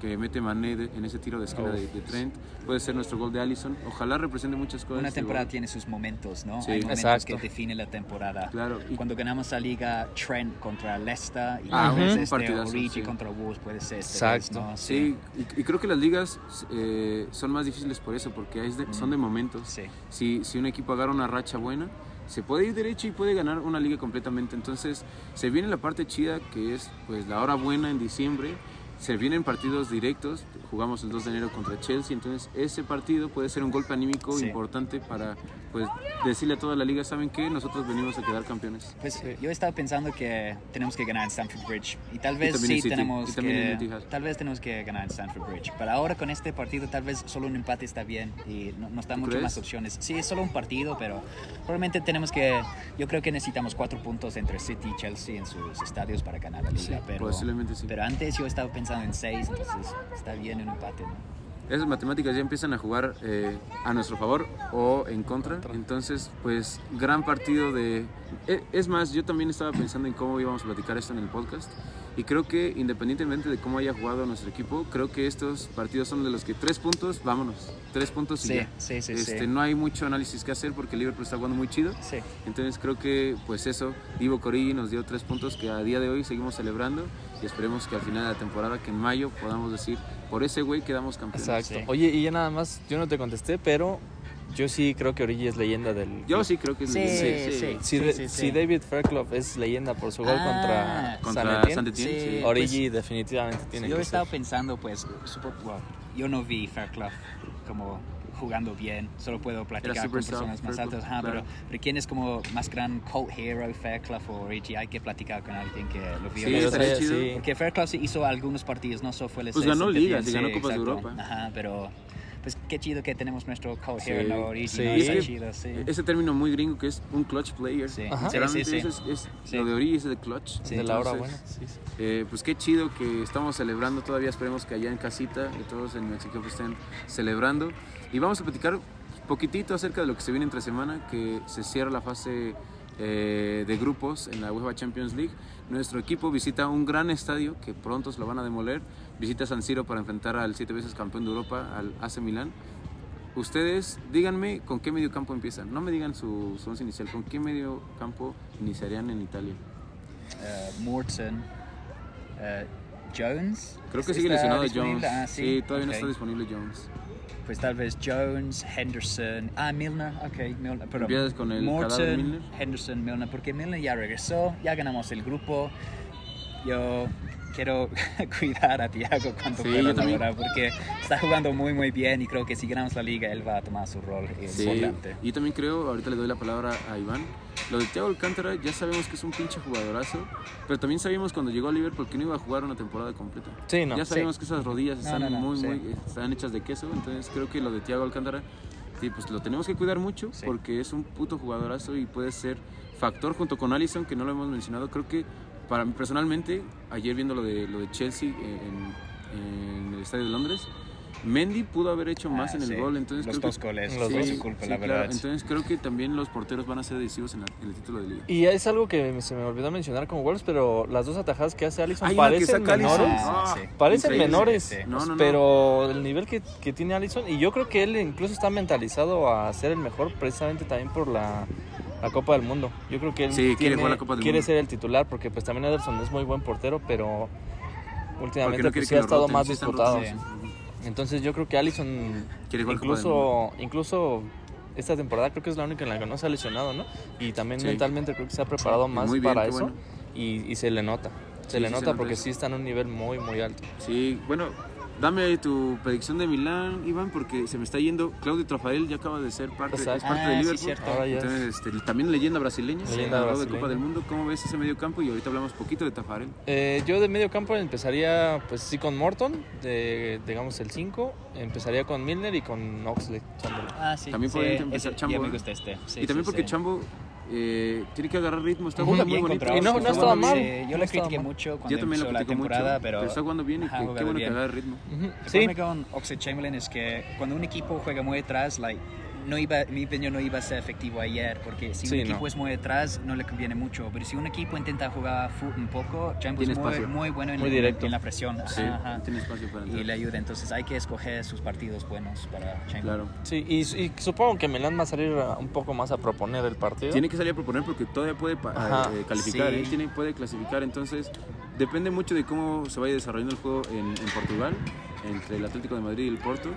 que mete Mané de- en ese tiro de esquina de, de Trent, puede ser nuestro gol de Allison. Ojalá represente muchas cosas. Una temporada tiene sus momentos, ¿no? Sí. Hay momentos Exacto. que definen la temporada. Claro, y- Cuando ganamos la liga, Trent contra Leicester y Ah, después un este, Origi sí. contra Wolves puede ser. este Exacto. vez, ¿no? Sí, y, y creo que las ligas eh, son más difíciles por eso, porque es de- son de momentos. Sí. Si, si un equipo agarra una racha buena, se puede ir derecho y puede ganar una liga completamente. Entonces, se viene la parte chida, que es pues la hora buena en diciembre. Se vienen partidos directos, jugamos el 2 de enero contra Chelsea, entonces ese partido puede ser un golpe anímico Sí. importante para pues decirle a toda la liga, ¿saben qué? Nosotros venimos a quedar campeones. Pues yo estaba pensando que tenemos que ganar en Stamford Bridge y tal vez en sí City, tenemos y que tal vez tenemos que ganar en Stamford Bridge. Pero ahora con este partido tal vez solo un empate está bien y no, nos dan ¿Tú muchas crees? más opciones. Sí, es solo un partido, pero probablemente tenemos que yo creo que necesitamos cuatro puntos entre City y Chelsea en sus estadios para ganar la liga. pero, posiblemente sí. Pero antes yo estaba pensando en seis, entonces está bien un empate, ¿no? Esas matemáticas ya empiezan a jugar eh, a nuestro favor o en contra. Entonces, pues, gran partido de... e- Es más, yo también estaba pensando en cómo íbamos a platicar esto en el podcast. Y creo que independientemente de cómo haya jugado nuestro equipo, creo que estos partidos son de los que tres puntos, vámonos. Tres puntos y Sí, ya. sí, sí, Este, sí. No hay mucho análisis que hacer porque Liverpool está jugando muy chido. Sí. Entonces creo que pues eso, Divo Corigi nos dio tres puntos que a día de hoy seguimos celebrando y esperemos que al final de la temporada, que en mayo podamos decir, por ese güey quedamos campeones. Exacto. Sí. Oye, y ya nada más, yo no te contesté, pero yo sí creo que Origi es leyenda del. Yo sí creo que es Sí, leyenda. sí. Si, de- si David Fairclough es leyenda por su gol Ah, contra, Contra San Etienne, Saint-Étienne, Sí, sí. Origi definitivamente tiene yo que estaba ser. pensando, pues, supo- bueno, yo no vi Fairclough como jugando bien, solo puedo platicar con personas más altas, ajá, claro. pero, pero ¿quién es como más gran cult hero, Fairclough o Origi? Hay que platicar con alguien que lo vio. Sí, estaría chido. sí. Porque Fairclough hizo algunos partidos, no solo fue el Pues ganó ligas y ganó Copas de exacto. Europa. Ajá, pero pues qué chido que tenemos nuestro cult Sí, hero, ¿no? Sí. es chido, sí. Ese término muy gringo que es un clutch player. Sí. Sí, sí, sí. eso es, es- Sí. lo de Origi es de clutch. de la hora Entonces, buena. Sí, sí. Eh, pues qué chido que estamos celebrando todavía, esperemos que allá en casita, que todos en México estén celebrando. Y vamos a platicar poquitito acerca de lo que se viene entre semana, que se cierra la fase eh, de grupos en la UEFA Champions League. Nuestro equipo visita un gran estadio que pronto se lo van a demoler, visita San Siro para enfrentar al siete veces campeón de Europa, al AC Milán. Ustedes díganme con qué medio campo empiezan. No me digan su, su once inicial, con qué medio campo iniciarían en Italia. Eh, Morton, eh, Jones. Creo que ¿Está sigue lesionado? Jones. Ah, sí, todavía no está disponible Jones. Pues tal vez Jones, Henderson, ah, Milner, ok, Milner, con el cadáver Morton, Milner. Henderson, Milner, porque Milner ya regresó, ya ganamos el grupo. Yo quiero (laughs) cuidar a Thiago cuando Sí, pueda ahora, porque está jugando muy muy bien y creo que si ganamos la liga él va a tomar su rol eh, Sí, importante. y también creo, ahorita le doy la palabra a Iván, lo de Thiago Alcántara ya sabemos que es un pinche jugadorazo, pero también sabíamos cuando llegó a Liverpool que no iba a jugar una temporada completa. Sí, no. ya sabemos sí. que esas rodillas están no, no, muy, sí. muy, están hechas de queso, entonces creo que lo de Thiago Alcántara, sí, pues lo tenemos que cuidar mucho Sí. porque es un puto jugadorazo y puede ser factor junto con Allison, que no lo hemos mencionado, creo que para mí personalmente, ayer viendo lo de, lo de Chelsea en, en el Estadio de Londres, Mendy pudo haber hecho más Ah, en el sí. gol, entonces los creo dos que goles, Los dos. culpa, Sí, la claro. verdad. Entonces creo que también los porteros van a ser decisivos en, la- en el título de liga. Y es algo que se me olvidó mencionar como goles, pero las dos atajadas que hace Allison parecen menores. Ah, sí. Parecen menores, Sí, sí. No, no, no. pero el nivel que, que tiene Allison, y yo creo que él incluso está mentalizado a ser el mejor precisamente también por la, la Copa del Mundo. Yo creo que él Sí, quiere tiene- jugar la Copa del quiere Mundo. ser el titular, porque pues también Ederson es muy buen portero, pero últimamente no quiere pues, sí ha estado roten, más sí disputado. Entonces yo creo que Allison Quiere incluso, incluso esta temporada creo que es la única en la que no se ha lesionado, ¿no? Y también mentalmente creo que se ha preparado más bien, para eso bueno. y, y se le nota. Se le se nota porque sí está en un nivel muy, muy alto. Sí, bueno, dame tu predicción de Milán, Iván, porque se me está yendo. Claudio Trafael ya acaba de ser parte, es parte Ah, de sí, Liverpool. es- Entonces, este, también leyenda brasileña, Leyenda ganador de brasileña. Copa del Mundo. ¿Cómo ves ese medio campo? Y ahorita hablamos poquito de Tafarel. Eh, yo de medio campo empezaría, pues sí, con Morton, de, digamos el 5. Empezaría con Milner y con Oxley. Chamberlain. Ah, sí. También sí, podría empezar ese- Chambo, Ya me ¿eh? gusta este. Sí, y también sí, porque sí. Chambo eh, tiene que agarrar ritmo, está jugando muy bonito. Y no- no estaba mal. Sí, yo No estaba critiqué mal. mucho cuando Yo también lo empezó la critico mucho, temporada, pero, está jugando bien y Ajá, que- qué bueno que bien. agarre ritmo. Ujú. El Sí, con Oxlade Chamberlain es que cuando un equipo juega muy atrás, like, no iba, mi opinión no iba a ser efectivo ayer, porque si Sí, un equipo no. es muy atrás, no le conviene mucho. Pero si un equipo intenta jugar un poco, Champo es muy, muy bueno en, Muy directo. en la presión. Sí, Ajá, tiene espacio para Y le ayuda, entonces hay que escoger sus partidos buenos para Champo. Claro. Sí, y, y supongo que Milán va a salir a- un poco más a proponer el partido. Tiene que salir a proponer porque todavía puede Ajá, eh, calificar, sí. ¿eh? Tiene, puede clasificar. Entonces, depende mucho de cómo se vaya desarrollando el juego en, en Portugal, entre el Atlético de Madrid y el Porto.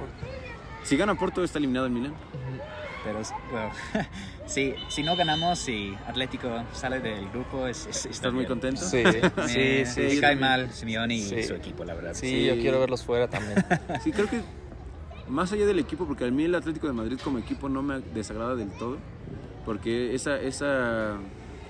Si gana Porto, está eliminado el Milan. Pero bueno, (laughs) sí, si no ganamos y Atlético sale del grupo, es, es- está ¿Estás muy contento? Sí, Me, sí, sí. me cae mal Simeone y Sí. su equipo, la verdad. Sí, Sí. yo quiero verlos fuera también. (laughs) Sí, creo que más allá del equipo, porque a mí el Atlético de Madrid como equipo no me desagrada del todo, porque esa, esa,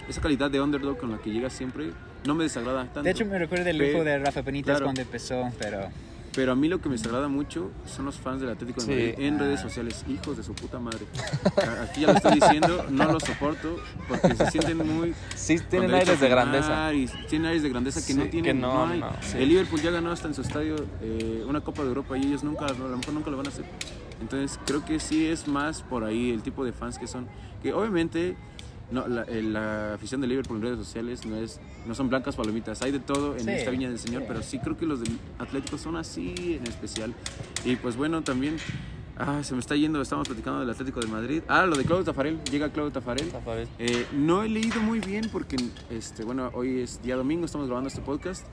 esa calidad de underdog con la que llega siempre no me desagrada tanto. De hecho, me recuerda el grupo de Rafa Benítez claro. cuando empezó, pero Pero a mí lo que me desagrada mucho son los fans del Atlético de Sí. Madrid en redes sociales, hijos de su puta madre. Aquí ya lo estoy diciendo, no los soporto porque se sienten muy Sí, tienen aires de grandeza. Y tienen aires de grandeza que Sí, no tienen. que no, hay. no, sí. El Liverpool ya ganó hasta en su estadio eh, una Copa de Europa y ellos nunca, a lo mejor nunca lo van a hacer. Entonces creo que sí es más por ahí el tipo de fans que son. Que obviamente no, la, eh, la afición de Liverpool en redes sociales no, es, no son blancas palomitas. Hay de todo en Sí, esta viña del Señor, sí. pero sí creo que los del Atlético son así en especial. Y pues bueno, también. Ah, se me está yendo, estamos platicando del Atlético de Madrid. Ah, lo de Claudio Tafarel, llega Claudio Tafarel. Tafarel. Eh, no he leído muy bien porque, este, bueno, hoy es día domingo, estamos grabando este podcast.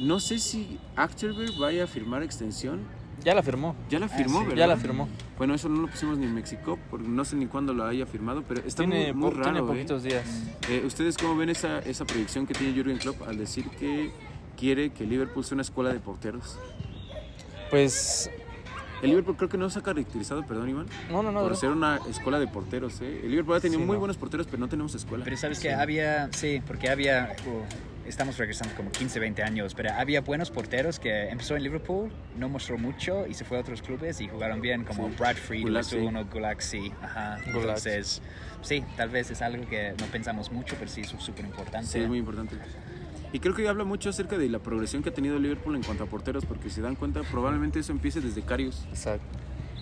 No sé si Achterberg vaya a firmar extensión. Ya la firmó. Ya la firmó, sí. ¿verdad? Ya la firmó. Bueno, eso no lo pusimos ni en México, porque no sé ni cuándo lo haya firmado, pero está Tiene, muy, muy raro. tiene ¿eh? poquitos días. Eh, ¿Ustedes cómo ven esa, esa proyección que tiene Jurgen Klopp al decir que quiere que Liverpool sea una escuela de porteros? Pues, El Liverpool creo que no se ha caracterizado, perdón Iván, no, no, no. por no. ser una escuela de porteros. ¿eh? El Liverpool ha tenido Sí, muy no. buenos porteros, pero no tenemos escuela. Pero sabes que había, sí, porque había, estamos regresando como 15, 20 años, pero había buenos porteros que empezó en Liverpool, no mostró mucho y se fue a otros clubes y jugaron bien, como Sí. Brad Fried, Gulaxi. es uno, Gulaxi, ajá. Gulaxi. Entonces, sí, tal vez es algo que no pensamos mucho, pero sí es súper importante. Sí, es muy importante. Y creo que habla mucho acerca de la progresión que ha tenido Liverpool en cuanto a porteros, porque si se dan cuenta, probablemente eso empiece desde Carius. Exacto.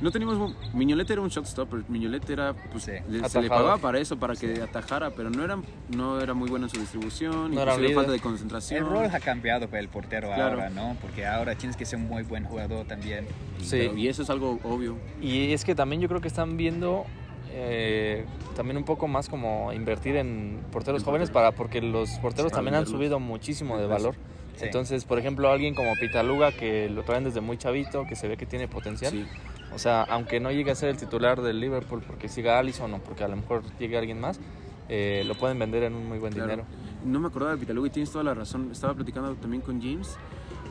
No teníamos. Miñolet era un shotstopper. Miñolet era. Pues, Sí. le- se le pagaba para eso, para que atajara, pero no era, no era muy bueno en su distribución. No era falta de concentración. El rol ha cambiado para el portero Claro. ahora, ¿no? Porque ahora tienes que ser un muy buen jugador también. Sí. Pero- y eso es algo obvio. Y es que también yo creo que están viendo eh, también un poco más como invertir en porteros En jóvenes para porque los porteros también han subido muchísimo de valor. Sí. Entonces, por ejemplo, alguien como Pitaluga que lo traen desde muy chavito, que se ve que tiene potencial. Sí. O sea, aunque no llegue a ser el titular del Liverpool porque siga Allison o porque a lo mejor llegue alguien más, eh, lo pueden vender en un muy buen Claro. dinero. No me acordaba de Pitaluga y tienes toda la razón. Estaba platicando también con James.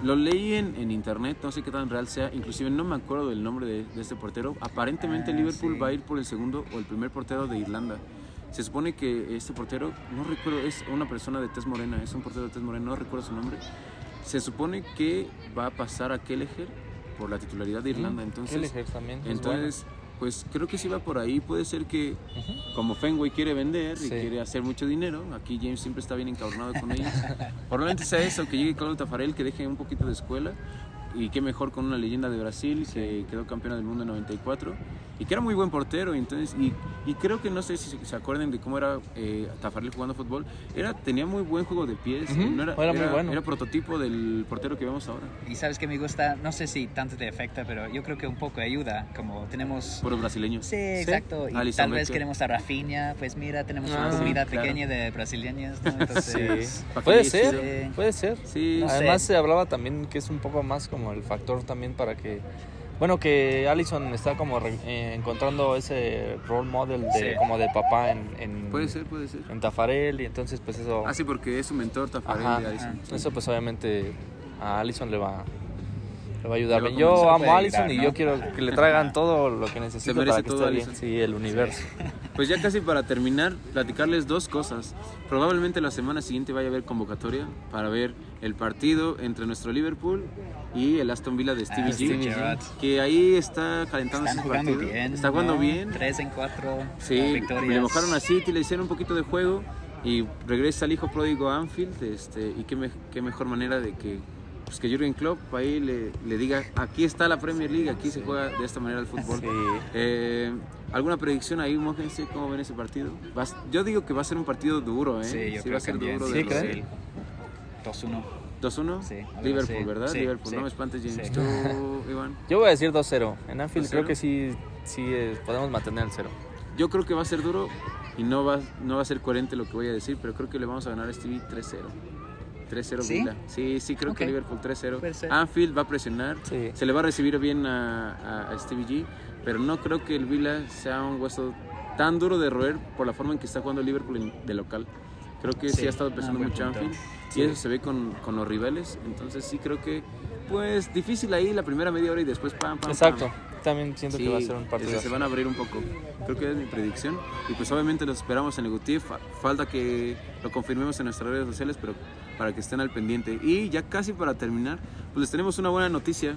Lo leí en, en internet, no sé qué tan real sea. Inclusive no me acuerdo del nombre de, de este portero. Aparentemente Ah, Liverpool sí. va a ir por el segundo o el primer portero de Irlanda. Se supone que este portero, no recuerdo, es una persona de tez morena, es un portero de tez morena, no recuerdo su nombre. Se supone que va a pasar a Kelleher por la titularidad de Irlanda. Entonces, Kelleher también. es entonces pues creo que si va por ahí. Puede ser que como Fenway quiere vender y Sí. quiere hacer mucho dinero, aquí James siempre está bien encabronado con ellos. Probablemente sea eso, que llegue Claudio Tafarel, que deje un poquito de escuela. Y qué mejor con una leyenda de Brasil que quedó campeona del mundo en 94 y que era muy buen portero. Entonces, y, y creo que no sé si se acuerdan de cómo era eh, Tafarel jugando fútbol. Era, tenía muy buen juego de pies. Ujú, eh, no era, era muy bueno. Era prototipo del portero que vemos ahora. Y sabes que me gusta, no sé si tanto te afecta, pero yo creo que un poco ayuda, como tenemos... Por los brasileños. Sí, exacto. Y Alisson tal vez Becker. queremos a Rafinha, pues mira, tenemos Ah, una sí, comunidad claro. pequeña de brasileños, ¿no? (laughs) Entonces, Sí. Puede ser, chido. puede ser. Sí, No sé. Además se hablaba también que es un poco más como el factor también para que, bueno, que Allison está como re- eh, encontrando ese role model de Sí. como de papá en, en, puede ser, puede ser. en Tafarel y entonces pues eso, Ah, sí, porque es su mentor Tafarel Ajá. de Alisson. eso pues obviamente a Allison le va, le va a ayudar. Va. Yo amo a Allison y yo quiero que le traigan todo lo que necesita para que todo esté bien. Sí, el universo. Pues ya casi para terminar, platicarles dos cosas. Probablemente la semana siguiente vaya a haber convocatoria para ver el partido entre nuestro Liverpool y el Aston Villa de Stevie Ah, G. Stevie Gerrard. Que ahí está calentando están jugando partido. bien. Está jugando ¿no? bien. Tres en cuatro Sí, victorias. le mojaron a City, le hicieron un poquito de juego y regresa el hijo pródigo a Anfield. Este, y qué, me- qué mejor manera de que pues que Jürgen Klopp ahí le, le diga, aquí está la Premier League, aquí se juega de esta manera el fútbol. Sí. Eh, ¿Alguna predicción ahí, Mójense? ¿Cómo ven ese partido? Va a- yo digo que va a ser un partido duro, ¿eh? Sí, yo va creo a ser también. duro. Sí, de los- ¿creen? 2-1. 2-1, Sí, Liverpool, así. ¿verdad? Sí, Liverpool, sí. no me espantes, James. Sí. ¿Tú, (laughs) Iván? Yo voy a decir 2-0. En Anfield 2-0. creo que sí, sí eh, podemos mantener el cero. Yo creo que va a ser duro y no va, no va a ser coherente lo que voy a decir, pero creo que le vamos a ganar a Stevie 3-0. 3-0 ¿Sí? Villa. Sí, sí, creo que Ok. Liverpool 3-0. Puede ser. Anfield va a presionar. Sí. Se le va a recibir bien a, a- a Stevie G, pero no creo que el Villa sea un hueso tan duro de roer por la forma en que está jugando el Liverpool de local. Creo que sí, Sí, ha estado ah, pesando buen mucho punto. Anfield Sí. y eso se ve con, con los rivales. Entonces sí creo que, pues, difícil ahí la primera media hora y después pam, pam, Exacto. pam. También siento que va a ser un Sí, partido. se van a abrir un poco. Creo que es mi predicción. Y pues obviamente los esperamos en el Guti. Fa- Falta que lo confirmemos en nuestras redes sociales, pero para que estén al pendiente. Y ya casi para terminar, pues les tenemos una buena noticia.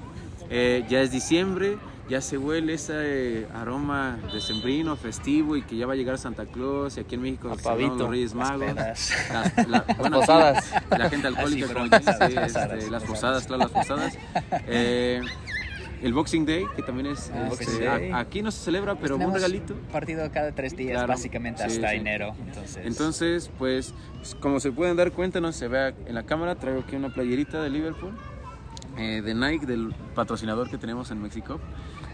Eh, ya es diciembre, ya se huele ese eh, aroma decembrino, festivo y que ya va a llegar Santa Claus y aquí en México pavito. los Reyes Las Magos. Las, la, (laughs) bueno, aquí, posadas. La gente alcohólica, sí, como perdón, dice, posadas, sí, posadas, este, las posadas. posadas, claro, las posadas. (laughs) Eh, el Boxing Day, que también es. Ah, este, a- aquí no se celebra, pero un Tenemos regalito. Partido cada tres días, Claro. básicamente Sí, hasta sí. enero. Entonces, Entonces, pues, como se pueden dar cuenta, no se ve en la cámara, traigo aquí una playerita de Liverpool, eh, de Nike, del patrocinador que tenemos en México.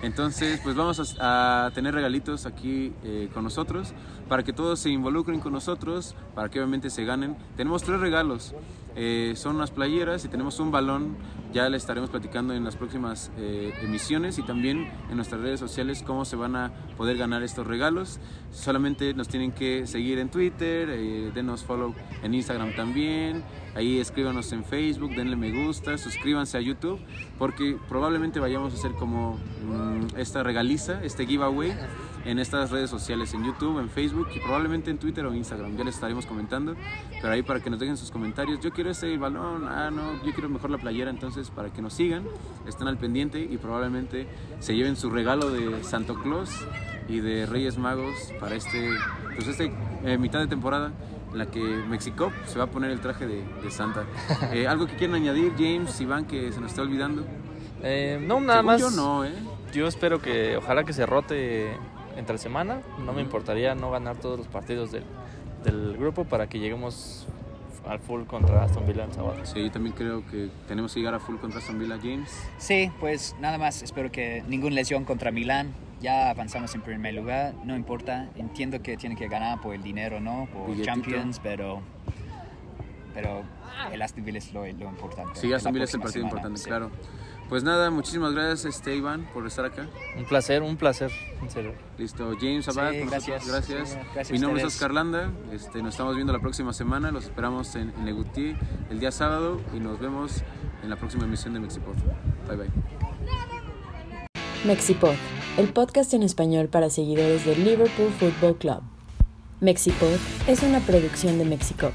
Entonces, pues vamos a, tener regalitos aquí eh, con nosotros, para que todos se involucren con nosotros, para que obviamente se ganen. Tenemos tres regalos, eh, son unas playeras y tenemos un balón, ya le estaremos platicando en las próximas eh, emisiones y también en nuestras redes sociales cómo se van a poder ganar estos regalos. Solamente nos tienen que seguir en Twitter, eh, denos follow en Instagram también, ahí escríbanos en Facebook, denle me gusta, suscríbanse a YouTube, porque probablemente vayamos a hacer como mm, esta regaliza, este giveaway en estas redes sociales, en YouTube, en Facebook y probablemente en Twitter o Instagram. Ya les estaremos comentando, pero ahí para que nos dejen sus comentarios. Yo quiero este balón, ah, no, yo quiero mejor la playera, entonces para que nos sigan, estén al pendiente y probablemente se lleven su regalo de Santo Claus y de Reyes Magos para este, pues este eh, mitad de temporada en la que México se va a poner el traje de, de Santa. Eh, ¿Algo que quieran añadir, James, Iván, que se nos está olvidando? Eh, no, nada Según más. Yo no, ¿eh? Yo espero que, ojalá que se rote entre semana. No me importaría no ganar todos los partidos del, del grupo para que lleguemos al full contra Aston Villa el sábado. Sí, yo también creo que tenemos que llegar a full contra Aston Villa, James. Sí, pues nada más. Espero que ninguna lesión contra Milán. Ya avanzamos en primer lugar. No importa. Entiendo que tienen que ganar por el dinero, ¿no? Por Billetito. Champions, pero. Pero el Aston Villa es lo, lo importante. Sí, Aston la Villa es el partido semana, importante, sí. claro. Pues nada, muchísimas gracias, este, Iván, por estar acá. Un placer, un placer, en serio. Listo, James Abad, Sí, con gracias. nosotros, gracias. Sí, gracias Mi nombre es. Oscar Landa, este, nos estamos viendo la próxima semana, los esperamos en, en Legutí el día sábado y nos vemos en la próxima emisión de Mexipod. Bye bye. Mexipod, el podcast en español para seguidores del Liverpool Football Club. Mexipod es una producción de Mexicop.